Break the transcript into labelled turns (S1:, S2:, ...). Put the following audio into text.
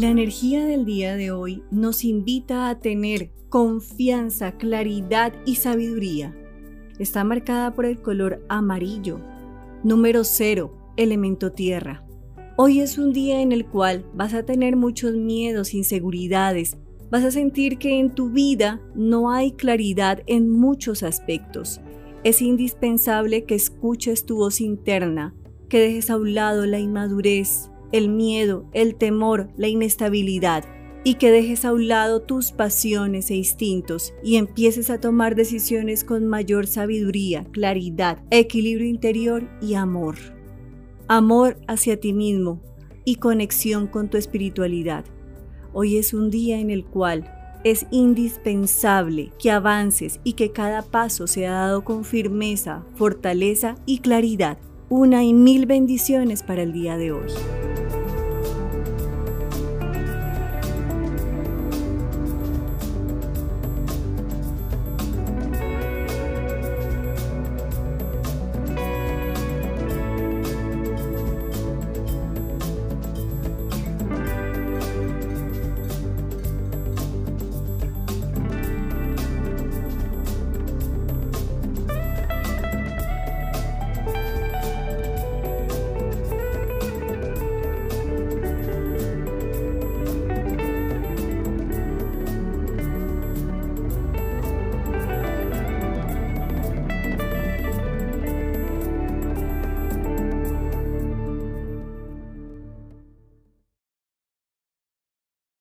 S1: La energía del día de hoy nos invita a tener confianza, claridad y sabiduría. Está marcada por el color amarillo. Número 0, elemento tierra. Hoy es un día en el cual vas a tener muchos miedos, inseguridades, vas a sentir que en tu vida no hay claridad en muchos aspectos. Es indispensable que escuches tu voz interna, que dejes a un lado la inmadurez, el miedo, el temor, la inestabilidad y que dejes a un lado tus pasiones e instintos y empieces a tomar decisiones con mayor sabiduría, claridad, equilibrio interior y amor. Amor hacia ti mismo y conexión con tu espiritualidad. Hoy es un día en el cual es indispensable que avances y que cada paso sea dado con firmeza, fortaleza y claridad. Una y mil bendiciones para el día de hoy.